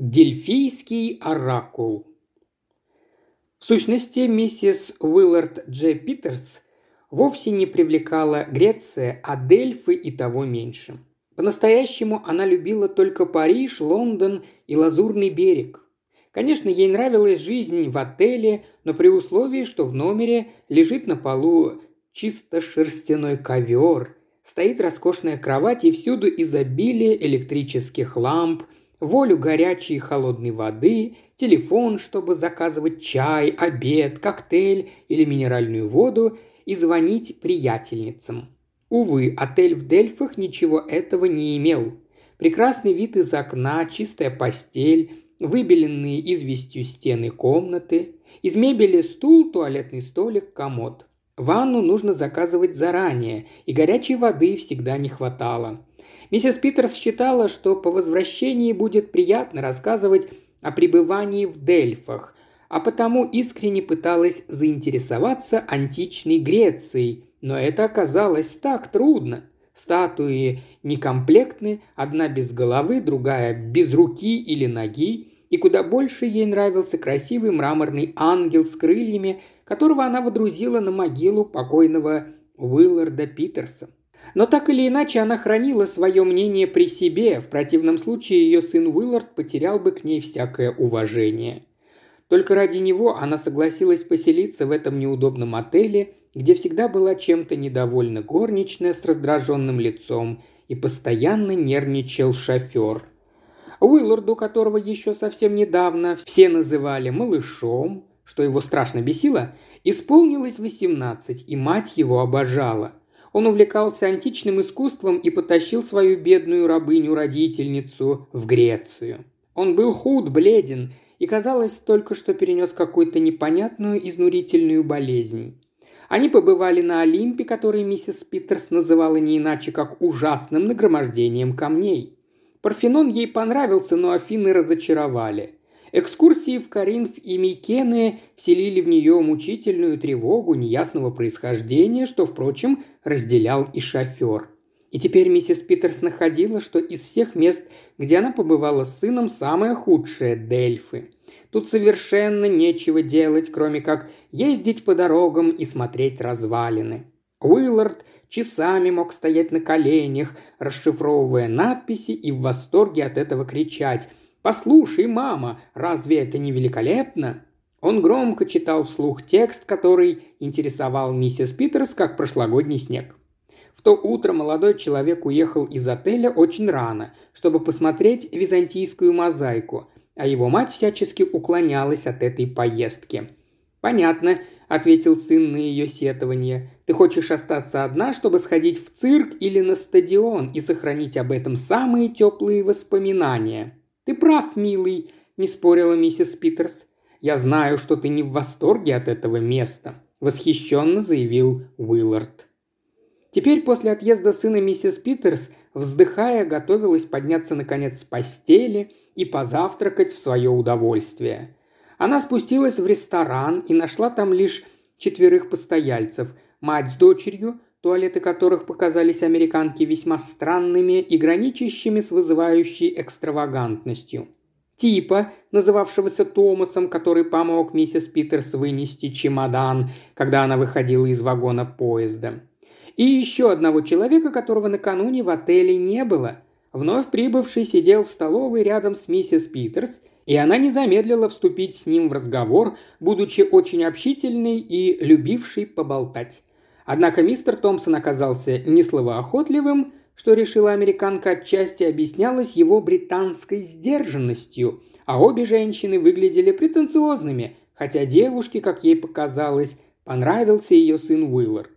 Дельфийский оракул. В сущности, миссис Уиллард Дж. Питерс вовсе не привлекала Греция, а Дельфы и того меньше. По-настоящему она любила только Париж, Лондон и Лазурный берег. Конечно, ей нравилась жизнь в отеле, но при условии, что в номере лежит на полу чисто шерстяной ковер, стоит роскошная кровать и всюду изобилие электрических ламп – волю горячей и холодной воды, телефон, чтобы заказывать чай, обед, коктейль или минеральную воду и звонить приятельницам. Увы, отель в Дельфах ничего этого не имел. Прекрасный вид из окна, чистая постель, выбеленные известью стены комнаты, из мебели стул, туалетный столик, комод. Ванну нужно заказывать заранее, и горячей воды всегда не хватало. Миссис Питерс считала, что по возвращении будет приятно рассказывать о пребывании в Дельфах, а потому искренне пыталась заинтересоваться античной Грецией, но это оказалось так трудно. Статуи некомплектны, одна без головы, другая без руки или ноги, и куда больше ей нравился красивый мраморный ангел с крыльями, которого она водрузила на могилу покойного Уилларда Питерса. Но так или иначе она хранила свое мнение при себе, в противном случае ее сын Уиллард потерял бы к ней всякое уважение. Только ради него она согласилась поселиться в этом неудобном отеле, где всегда была чем-то недовольна горничная с раздраженным лицом и постоянно нервничал шофер. Уилларду, которого еще совсем недавно все называли малышом, что его страшно бесило, исполнилось восемнадцать, и мать его обожала. Он увлекался античным искусством и потащил свою бедную рабыню-родительницу в Грецию. Он был худ, бледен и, казалось, только что перенес какую-то непонятную изнурительную болезнь. Они побывали на Олимпе, который миссис Питерс называла не иначе, как ужасным нагромождением камней. Парфенон ей понравился, но Афины разочаровали – Экскурсии в Каринф и Микены вселили в нее мучительную тревогу неясного происхождения, что, впрочем, разделял и шофер. И теперь миссис Питерс находила, что из всех мест, где она побывала с сыном, самое худшее – Дельфы. Тут совершенно нечего делать, кроме как ездить по дорогам и смотреть развалины. Уиллард часами мог стоять на коленях, расшифровывая надписи и в восторге от этого кричать – «Послушай, мама, разве это не великолепно?» Он громко читал вслух текст, который интересовал миссис Питерс, как прошлогодний снег. В то утро молодой человек уехал из отеля очень рано, чтобы посмотреть византийскую мозаику, а его мать всячески уклонялась от этой поездки. «Понятно», – ответил сын на ее сетование. «Ты хочешь остаться одна, чтобы сходить в цирк или на стадион и сохранить об этом самые теплые воспоминания?» «Ты прав, милый», – не спорила миссис Питерс. «Я знаю, что ты не в восторге от этого места», – восхищенно заявил Уиллард. Теперь после отъезда сына миссис Питерс, вздыхая, готовилась подняться наконец с постели и позавтракать в свое удовольствие. Она спустилась в ресторан и нашла там лишь четверых постояльцев – мать с дочерью, туалеты которых показались американке весьма странными и граничащими с вызывающей экстравагантностью. Типа, называвшегося Томасом, который помог миссис Питерс вынести чемодан, когда она выходила из вагона поезда. И еще одного человека, которого накануне в отеле не было. Вновь прибывший сидел в столовой рядом с миссис Питерс, и она не замедлила вступить с ним в разговор, будучи очень общительной и любившей поболтать. Однако мистер Томпсон оказался не словоохотливым, что решила американка отчасти объяснялось его британской сдержанностью, а обе женщины выглядели претенциозными, хотя девушке, как ей показалось, понравился ее сын Уиллард.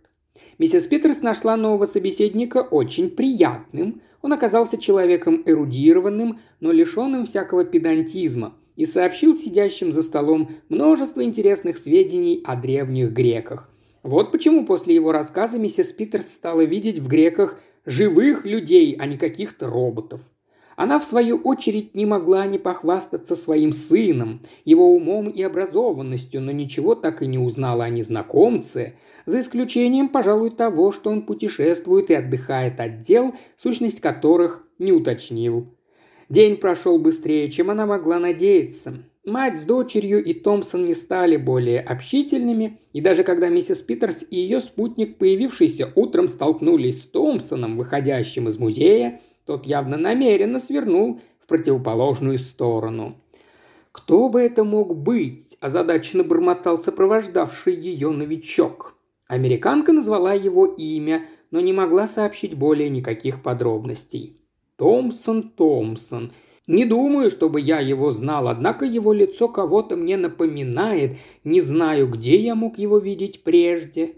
Миссис Питерс нашла нового собеседника очень приятным. Он оказался человеком эрудированным, но лишенным всякого педантизма, и сообщил сидящим за столом множество интересных сведений о древних греках. Вот почему после его рассказа миссис Питерс стала видеть в греках живых людей, а не каких-то роботов. Она, в свою очередь, не могла не похвастаться своим сыном, его умом и образованностью, но ничего так и не узнала о незнакомце, за исключением, пожалуй, того, что он путешествует и отдыхает от дел, сущность которых не уточнил. День прошел быстрее, чем она могла надеяться. Мать с дочерью и Томпсон не стали более общительными, и даже когда миссис Питерс и ее спутник, появившийся утром, столкнулись с Томпсоном, выходящим из музея, тот явно намеренно свернул в противоположную сторону. «Кто бы это мог быть?» – озадаченно бормотал сопровождавший ее новичок. Американка назвала его имя, но не могла сообщить более никаких подробностей. «Томпсон, Томпсон. Не думаю, чтобы я его знал, однако его лицо кого-то мне напоминает. Не знаю, где я мог его видеть прежде».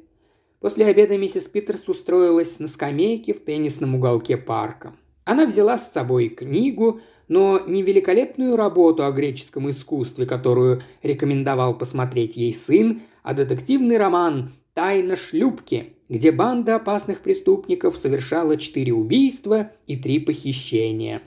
После обеда миссис Питерс устроилась на скамейке в теннисном уголке парка. Она взяла с собой книгу, но не великолепную работу о греческом искусстве, которую рекомендовал посмотреть ей сын, а детективный роман «Тайна шлюпки», где банда опасных преступников совершала четыре убийства и три похищения.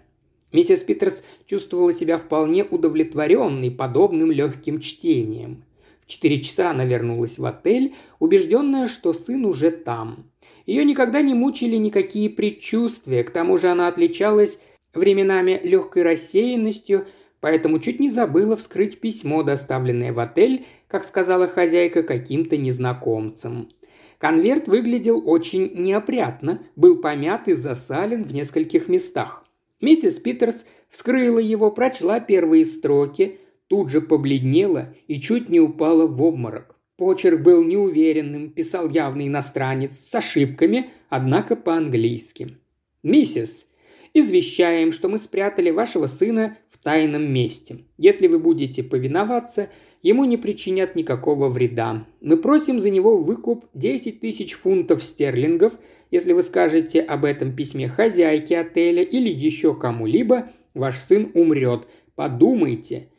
Миссис Питерс чувствовала себя вполне удовлетворенной подобным легким чтением. В четыре часа она вернулась в отель, убежденная, что сын уже там. Ее никогда не мучили никакие предчувствия, к тому же она отличалась временами легкой рассеянностью, поэтому чуть не забыла вскрыть письмо, доставленное в отель, как сказала хозяйка, каким-то незнакомцем. Конверт выглядел очень неопрятно, был помят и засален в нескольких местах. Миссис Питерс вскрыла его, прочла первые строки, тут же побледнела и чуть не упала в обморок. Почерк был неуверенным, писал явный иностранец с ошибками, однако по-английски. «Миссис, извещаем, что мы спрятали вашего сына в тайном месте. Если вы будете повиноваться, ему не причинят никакого вреда. Мы просим за него выкуп 10 тысяч фунтов стерлингов. Если вы скажете об этом письме хозяйке отеля или еще кому-либо, ваш сын умрет. Подумайте.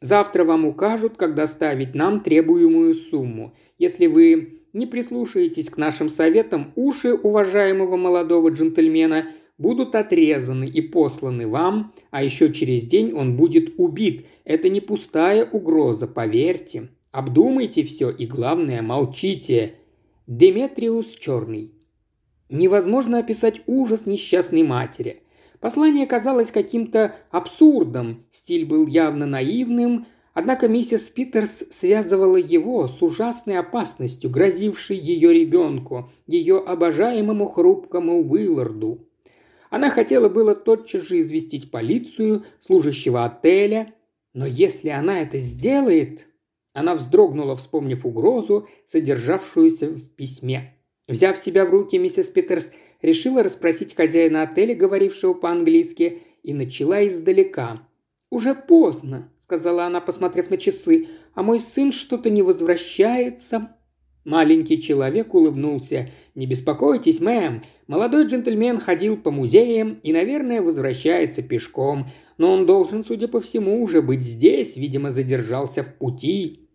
Завтра вам укажут, как доставить нам требуемую сумму. Если вы не прислушаетесь к нашим советам, уши уважаемого молодого джентльмена будут отрезаны и посланы вам, а еще через день он будет убит. Это не пустая угроза, поверьте. Обдумайте все и, главное, молчите. Деметриус Черный. Невозможно описать ужас несчастной матери – Послание казалось каким-то абсурдом, стиль был явно наивным, однако миссис Питерс связывала его с ужасной опасностью, грозившей ее ребенку, ее обожаемому хрупкому Уилларду. Она хотела было тотчас же известить полицию, служащего отеля, но если она это сделает... Она вздрогнула, вспомнив угрозу, содержавшуюся в письме. Взяв себя в руки, миссис Питерс решила расспросить хозяина отеля, говорившего по-английски, и начала издалека. «Уже поздно», — сказала она, посмотрев на часы, — «а мой сын что-то не возвращается». Маленький человек улыбнулся. «Не беспокойтесь, мэм. Молодой джентльмен ходил по музеям и, наверное, возвращается пешком. Но он должен, судя по всему, уже быть здесь, видимо, задержался в пути».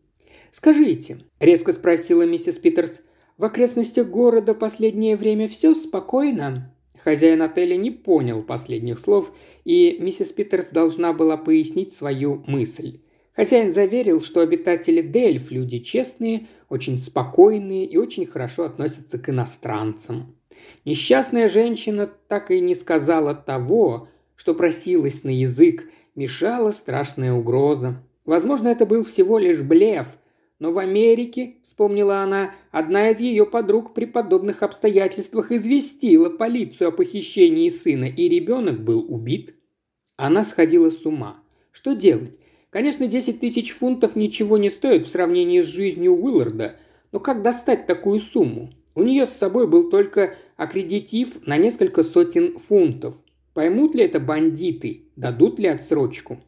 «Скажите», — резко спросила миссис Питерс, в окрестностях города последнее время все спокойно?» Хозяин отеля не понял последних слов, и миссис Питерс должна была пояснить свою мысль. Хозяин заверил, что обитатели Дельф – люди честные, очень спокойные и очень хорошо относятся к иностранцам. Несчастная женщина так и не сказала того, что просилась на язык, мешала страшная угроза. Возможно, это был всего лишь блеф, но в Америке, вспомнила она, одна из ее подруг при подобных обстоятельствах известила полицию о похищении сына, и ребенок был убит. Она сходила с ума. Что делать? Конечно, 10 тысяч фунтов ничего не стоит в сравнении с жизнью Уилларда, но как достать такую сумму? У нее с собой был только аккредитив на несколько сотен фунтов. Поймут ли это бандиты? Дадут ли отсрочку?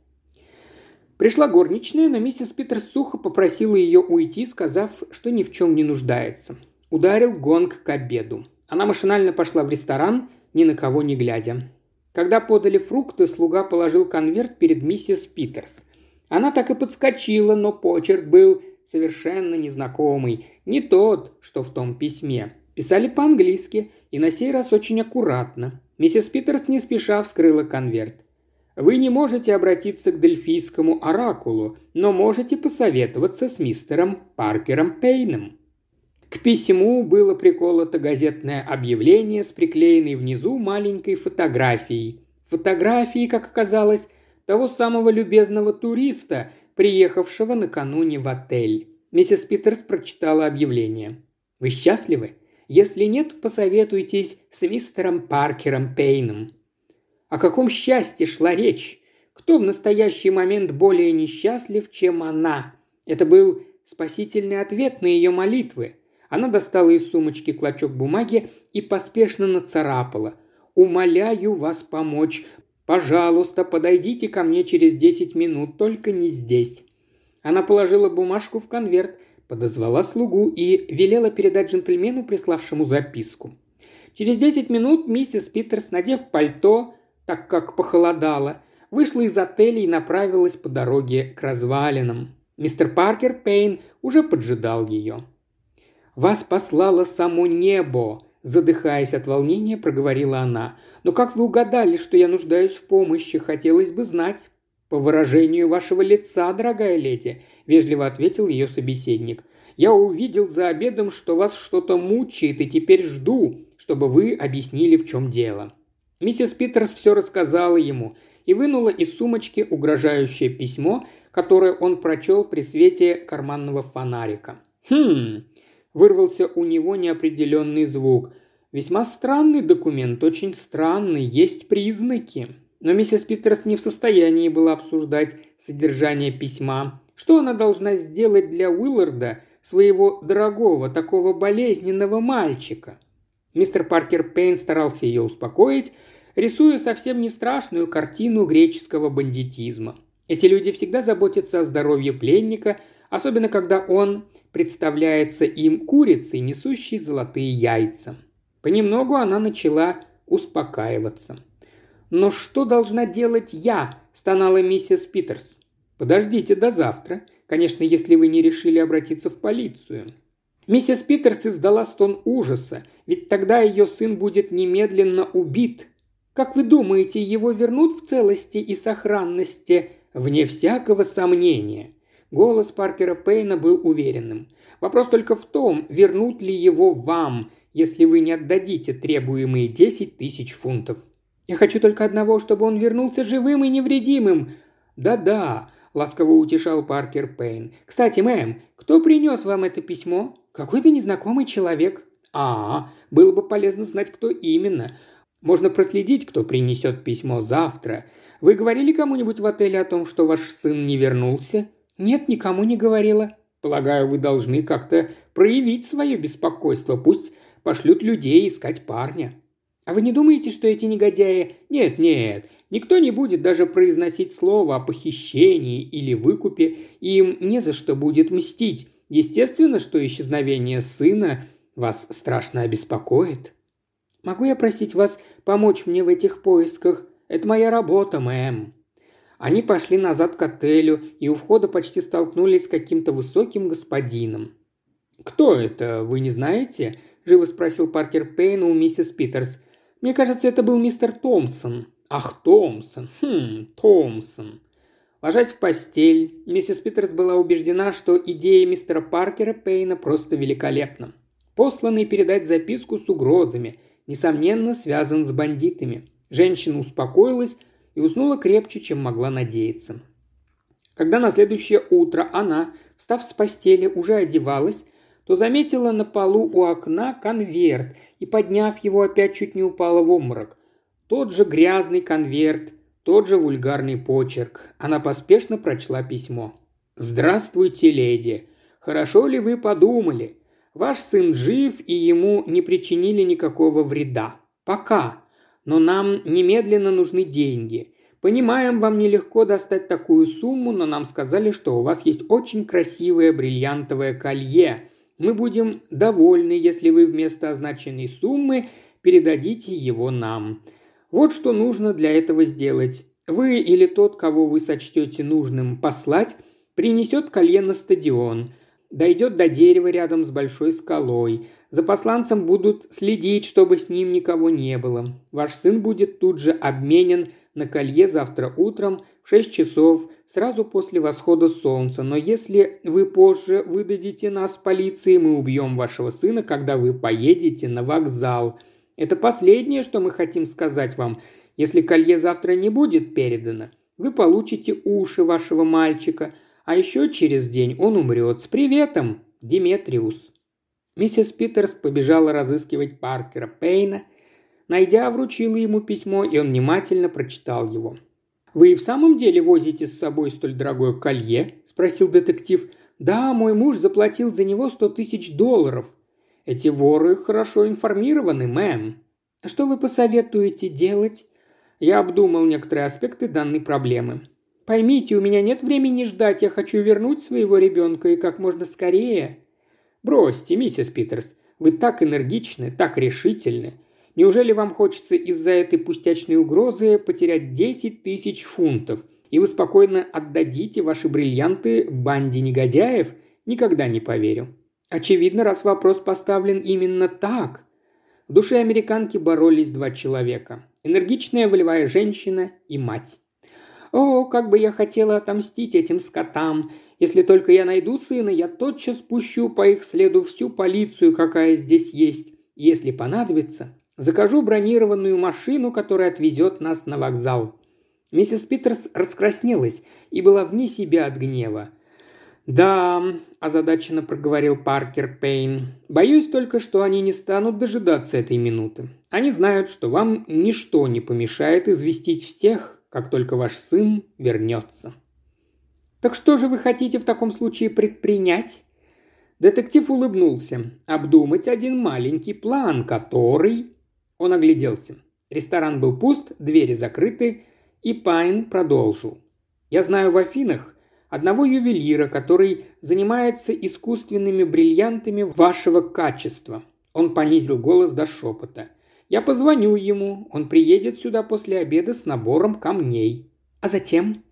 Пришла горничная, но миссис Питерс сухо попросила ее уйти, сказав, что ни в чем не нуждается. Ударил гонг к обеду. Она машинально пошла в ресторан, ни на кого не глядя. Когда подали фрукты, слуга положил конверт перед миссис Питерс. Она так и подскочила, но почерк был совершенно незнакомый, не тот, что в том письме. Писали по-английски и на сей раз очень аккуратно. Миссис Питерс не спеша вскрыла конверт. Вы не можете обратиться к дельфийскому оракулу, но можете посоветоваться с мистером Паркером Пейном. К письму было приколото газетное объявление с приклеенной внизу маленькой фотографией. Фотографии, как оказалось, того самого любезного туриста, приехавшего накануне в отель. Миссис Питерс прочитала объявление. «Вы счастливы? Если нет, посоветуйтесь с мистером Паркером Пейном». О каком счастье шла речь? Кто в настоящий момент более несчастлив, чем она? Это был спасительный ответ на ее молитвы. Она достала из сумочки клочок бумаги и поспешно нацарапала. «Умоляю вас помочь. Пожалуйста, подойдите ко мне через десять минут, только не здесь». Она положила бумажку в конверт, подозвала слугу и велела передать джентльмену, приславшему записку. Через десять минут миссис Питерс, надев пальто, так как похолодало, вышла из отеля и направилась по дороге к развалинам. Мистер Паркер Пейн уже поджидал ее. «Вас послало само небо», – задыхаясь от волнения, проговорила она. «Но как вы угадали, что я нуждаюсь в помощи? Хотелось бы знать». «По выражению вашего лица, дорогая леди», – вежливо ответил ее собеседник. «Я увидел за обедом, что вас что-то мучает, и теперь жду, чтобы вы объяснили, в чем дело». Миссис Питерс все рассказала ему и вынула из сумочки угрожающее письмо, которое он прочел при свете карманного фонарика. «Хм!» – вырвался у него неопределенный звук. «Весьма странный документ, очень странный, есть признаки». Но миссис Питерс не в состоянии была обсуждать содержание письма. Что она должна сделать для Уилларда, своего дорогого, такого болезненного мальчика? Мистер Паркер Пейн старался ее успокоить, рисуя совсем не страшную картину греческого бандитизма. Эти люди всегда заботятся о здоровье пленника, особенно когда он представляется им курицей, несущей золотые яйца. Понемногу она начала успокаиваться. «Но что должна делать я?» – стонала миссис Питерс. «Подождите до завтра. Конечно, если вы не решили обратиться в полицию». Миссис Питерс издала стон ужаса, ведь тогда ее сын будет немедленно убит. Как вы думаете, его вернут в целости и сохранности? Вне всякого сомнения. Голос Паркера Пейна был уверенным. Вопрос только в том, вернут ли его вам, если вы не отдадите требуемые 10 тысяч фунтов. Я хочу только одного, чтобы он вернулся живым и невредимым. Да-да, ласково утешал Паркер Пейн. Кстати, мэм, кто принес вам это письмо? Какой-то незнакомый человек. А, было бы полезно знать, кто именно. Можно проследить, кто принесет письмо завтра. Вы говорили кому-нибудь в отеле о том, что ваш сын не вернулся? Нет, никому не говорила. Полагаю, вы должны как-то проявить свое беспокойство. Пусть пошлют людей искать парня. А вы не думаете, что эти негодяи... Нет, нет, никто не будет даже произносить слово о похищении или выкупе, им не за что будет мстить. Естественно, что исчезновение сына вас страшно обеспокоит. Могу я просить вас помочь мне в этих поисках? Это моя работа, мэм». Они пошли назад к отелю и у входа почти столкнулись с каким-то высоким господином. «Кто это, вы не знаете?» – живо спросил Паркер Пейн у миссис Питерс. «Мне кажется, это был мистер Томпсон». «Ах, Томпсон! Хм, Томпсон!» Ложась в постель, миссис Питерс была убеждена, что идея мистера Паркера Пейна просто великолепна. Посланный передать записку с угрозами, несомненно, связан с бандитами. Женщина успокоилась и уснула крепче, чем могла надеяться. Когда на следующее утро она, встав с постели, уже одевалась, то заметила на полу у окна конверт и, подняв его, опять чуть не упала в обморок. Тот же грязный конверт, тот же вульгарный почерк. Она поспешно прочла письмо. «Здравствуйте, леди. Хорошо ли вы подумали? Ваш сын жив, и ему не причинили никакого вреда. Пока. Но нам немедленно нужны деньги. Понимаем, вам нелегко достать такую сумму, но нам сказали, что у вас есть очень красивое бриллиантовое колье. Мы будем довольны, если вы вместо означенной суммы передадите его нам. Вот что нужно для этого сделать. Вы или тот, кого вы сочтете нужным послать, принесет колье на стадион, дойдет до дерева рядом с большой скалой. За посланцем будут следить, чтобы с ним никого не было. Ваш сын будет тут же обменен на колье завтра утром в 6 часов, сразу после восхода солнца. Но если вы позже выдадите нас полиции, мы убьем вашего сына, когда вы поедете на вокзал – это последнее, что мы хотим сказать вам. Если колье завтра не будет передано, вы получите уши вашего мальчика, а еще через день он умрет. С приветом, Диметриус. Миссис Питерс побежала разыскивать Паркера Пейна. Найдя, вручила ему письмо, и он внимательно прочитал его. «Вы и в самом деле возите с собой столь дорогое колье?» – спросил детектив. «Да, мой муж заплатил за него сто тысяч долларов. Эти воры хорошо информированы, мэм. Что вы посоветуете делать?» Я обдумал некоторые аспекты данной проблемы. Поймите, у меня нет времени ждать, я хочу вернуть своего ребенка и как можно скорее. Бросьте, миссис Питерс, вы так энергичны, так решительны. Неужели вам хочется из-за этой пустячной угрозы потерять 10 тысяч фунтов, и вы спокойно отдадите ваши бриллианты банде негодяев? Никогда не поверю. Очевидно, раз вопрос поставлен именно так. В душе американки боролись два человека. Энергичная волевая женщина и мать. О, как бы я хотела отомстить этим скотам. Если только я найду сына, я тотчас пущу по их следу всю полицию, какая здесь есть. Если понадобится, закажу бронированную машину, которая отвезет нас на вокзал». Миссис Питерс раскраснелась и была вне себя от гнева. «Да», – озадаченно проговорил Паркер Пейн, – «боюсь только, что они не станут дожидаться этой минуты. Они знают, что вам ничто не помешает известить всех, как только ваш сын вернется». «Так что же вы хотите в таком случае предпринять?» Детектив улыбнулся. «Обдумать один маленький план, который...» Он огляделся. Ресторан был пуст, двери закрыты, и Пайн продолжил. «Я знаю в Афинах одного ювелира, который занимается искусственными бриллиантами вашего качества». Он понизил голос до шепота. «Я позвоню ему, он приедет сюда после обеда с набором камней. А затем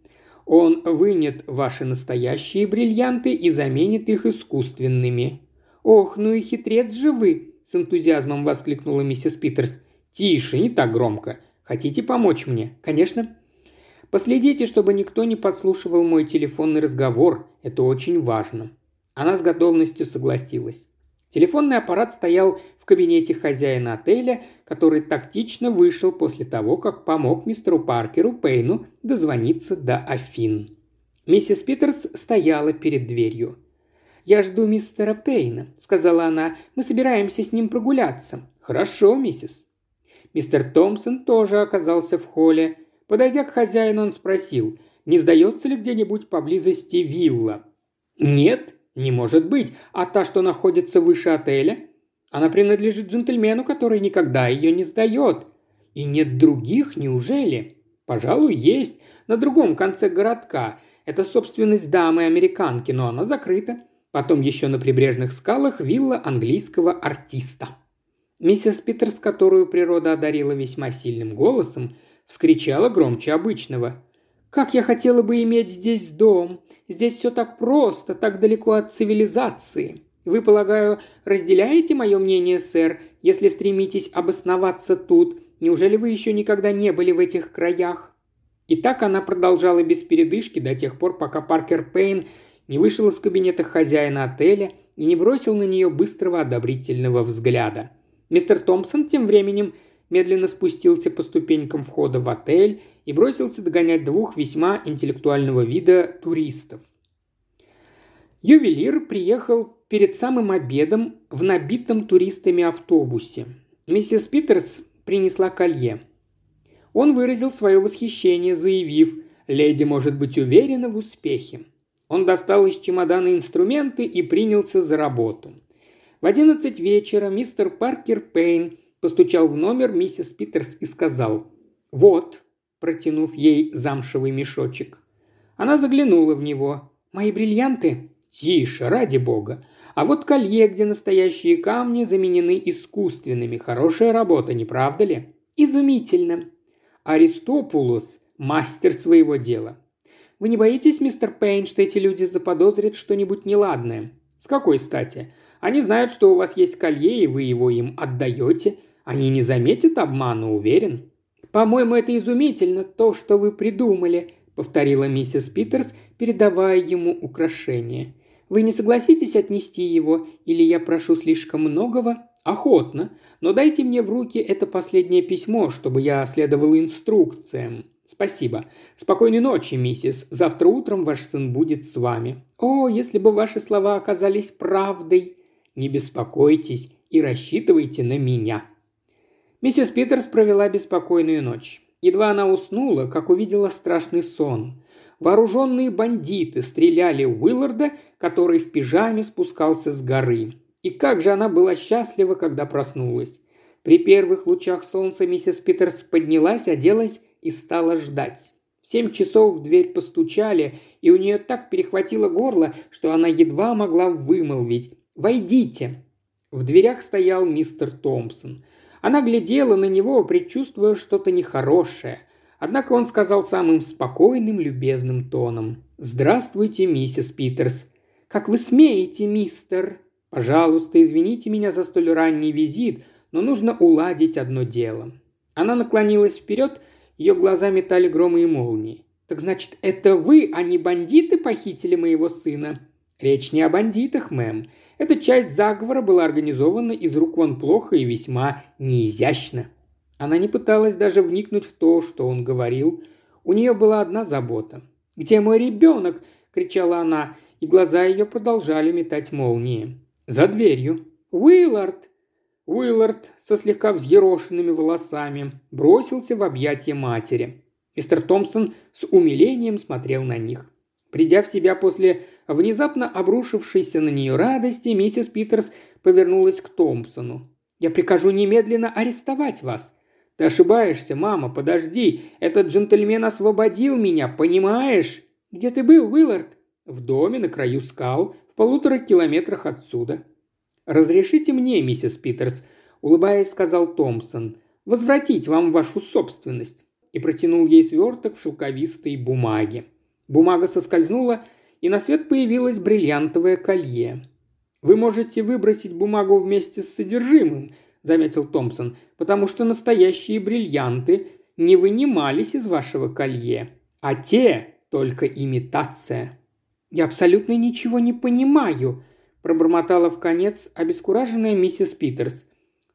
он вынет ваши настоящие бриллианты и заменит их искусственными». «Ох, ну и хитрец же вы!» – с энтузиазмом воскликнула миссис Питерс. «Тише, не так громко. Хотите помочь мне?» «Конечно». «Последите, чтобы никто не подслушивал мой телефонный разговор. Это очень важно». Она с готовностью согласилась. Телефонный аппарат стоял в кабинете хозяина отеля, который тактично вышел после того, как помог мистеру Паркеру Пейну дозвониться до Афин. Миссис Питерс стояла перед дверью. «Я жду мистера Пейна», — сказала она. «Мы собираемся с ним прогуляться». «Хорошо, миссис». Мистер Томпсон тоже оказался в холле. Подойдя к хозяину, он спросил, не сдается ли где-нибудь поблизости вилла. «Нет», не может быть. А та, что находится выше отеля? Она принадлежит джентльмену, который никогда ее не сдает. И нет других, неужели? Пожалуй, есть. На другом конце городка. Это собственность дамы-американки, но она закрыта. Потом еще на прибрежных скалах вилла английского артиста. Миссис Питерс, которую природа одарила весьма сильным голосом, вскричала громче обычного. «Как я хотела бы иметь здесь дом! Здесь все так просто, так далеко от цивилизации. Вы, полагаю, разделяете мое мнение, сэр, если стремитесь обосноваться тут? Неужели вы еще никогда не были в этих краях?» И так она продолжала без передышки до тех пор, пока Паркер Пейн не вышел из кабинета хозяина отеля и не бросил на нее быстрого одобрительного взгляда. Мистер Томпсон тем временем медленно спустился по ступенькам входа в отель и бросился догонять двух весьма интеллектуального вида туристов. Ювелир приехал перед самым обедом в набитом туристами автобусе. Миссис Питерс принесла колье. Он выразил свое восхищение, заявив, «Леди может быть уверена в успехе». Он достал из чемодана инструменты и принялся за работу. В одиннадцать вечера мистер Паркер Пейн постучал в номер миссис Питерс и сказал «Вот», протянув ей замшевый мешочек. Она заглянула в него. «Мои бриллианты?» «Тише, ради бога. А вот колье, где настоящие камни заменены искусственными. Хорошая работа, не правда ли?» «Изумительно!» Аристопулос – мастер своего дела. Вы не боитесь, мистер Пейн, что эти люди заподозрят что-нибудь неладное? С какой стати? Они знают, что у вас есть колье, и вы его им отдаете. Они не заметят обмана, уверен. «По-моему, это изумительно, то, что вы придумали», — повторила миссис Питерс, передавая ему украшение. «Вы не согласитесь отнести его, или я прошу слишком многого? «Охотно, но дайте мне в руки это последнее письмо, чтобы я следовал инструкциям. Спасибо. Спокойной ночи, миссис. Завтра утром ваш сын будет с вами. О, если бы ваши слова оказались правдой. Не беспокойтесь и рассчитывайте на меня». Миссис Питерс провела беспокойную ночь. Едва она уснула, как увидела страшный сон. Вооруженные бандиты стреляли Уилларда, который в пижаме спускался с горы. И как же она была счастлива, когда проснулась. При первых лучах солнца миссис Питерс поднялась, оделась и стала ждать. В семь часов в дверь постучали, и у нее так перехватило горло, что она едва могла вымолвить «Войдите!». В дверях стоял мистер Томпсон. Она глядела на него, предчувствуя что-то нехорошее. Однако он сказал самым спокойным, любезным тоном. «Здравствуйте, миссис Питерс». «Как вы смеете, мистер?» «Пожалуйста, извините меня за столь ранний визит, но нужно уладить одно дело». Она наклонилась вперед, ее глаза метали громы и молнии. «Так значит, это вы, а не бандиты, похитили моего сына?» «Речь не о бандитах, мэм. Эта часть заговора была организована из рук вон плохо и весьма неизящно. Она не пыталась даже вникнуть в то, что он говорил. У нее была одна забота. «Где мой ребенок?» – кричала она, и глаза ее продолжали метать молнии. «За дверью». «Уиллард!» Уиллард со слегка взъерошенными волосами бросился в объятия матери. Мистер Томпсон с умилением смотрел на них. Придя в себя после внезапно обрушившейся на нее радости, миссис Питерс повернулась к Томпсону. «Я прикажу немедленно арестовать вас». «Ты ошибаешься, мама, подожди. Этот джентльмен освободил меня, понимаешь?» «Где ты был, Уиллард?» «В доме на краю скал, в полутора километрах отсюда». «Разрешите мне, миссис Питерс», – улыбаясь, сказал Томпсон, – «возвратить вам вашу собственность» и протянул ей сверток в шелковистой бумаге. Бумага соскользнула, и на свет появилось бриллиантовое колье. «Вы можете выбросить бумагу вместе с содержимым», – заметил Томпсон, «потому что настоящие бриллианты не вынимались из вашего колье, а те – только имитация». «Я абсолютно ничего не понимаю», – пробормотала в конец обескураженная миссис Питерс.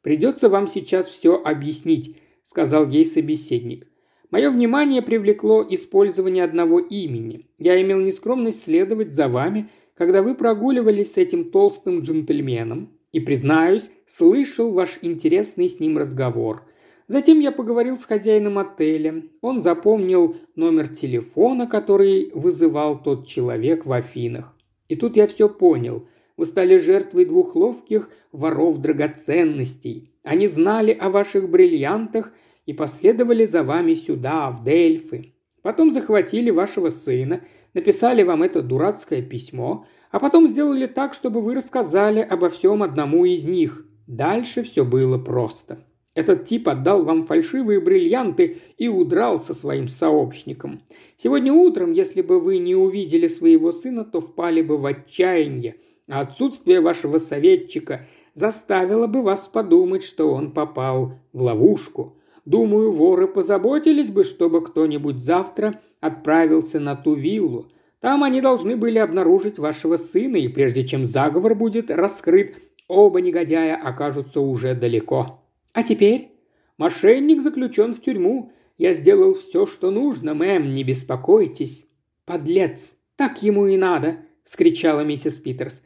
«Придется вам сейчас все объяснить», – сказал ей собеседник. Мое внимание привлекло использование одного имени. Я имел нескромность следовать за вами, когда вы прогуливались с этим толстым джентльменом, и, признаюсь, слышал ваш интересный с ним разговор. Затем я поговорил с хозяином отеля. Он запомнил номер телефона, который вызывал тот человек в Афинах. И тут я все понял. Вы стали жертвой двух ловких воров драгоценностей. Они знали о ваших бриллиантах – и последовали за вами сюда, в Дельфы. Потом захватили вашего сына, написали вам это дурацкое письмо, а потом сделали так, чтобы вы рассказали обо всем одному из них. Дальше все было просто. Этот тип отдал вам фальшивые бриллианты и удрал со своим сообщником. Сегодня утром, если бы вы не увидели своего сына, то впали бы в отчаяние, а отсутствие вашего советчика заставило бы вас подумать, что он попал в ловушку. Думаю, воры позаботились бы, чтобы кто-нибудь завтра отправился на ту виллу. Там они должны были обнаружить вашего сына, и прежде чем заговор будет раскрыт, оба негодяя окажутся уже далеко. А теперь? Мошенник заключен в тюрьму. Я сделал все, что нужно, мэм, не беспокойтесь. Подлец, так ему и надо, скричала миссис Питерс.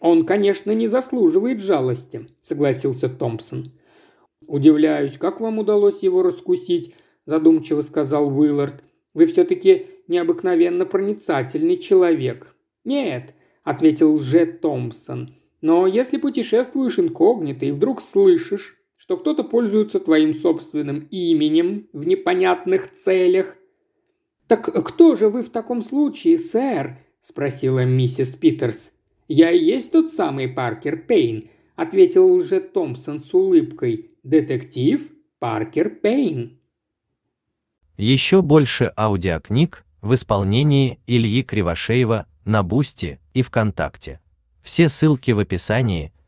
Он, конечно, не заслуживает жалости, согласился Томпсон. «Удивляюсь, как вам удалось его раскусить?» – задумчиво сказал Уиллард. «Вы все-таки необыкновенно проницательный человек». «Нет», – ответил Лже Томпсон. «Но если путешествуешь инкогнито и вдруг слышишь, что кто-то пользуется твоим собственным именем в непонятных целях...» «Так кто же вы в таком случае, сэр?» – спросила миссис Питерс. «Я и есть тот самый Паркер Пейн», – ответил лже Томпсон с улыбкой. Детектив Паркер Пейн. Еще больше аудиокниг в исполнении Ильи Кривошеева на Boosty и ВКонтакте. Все ссылки в описании –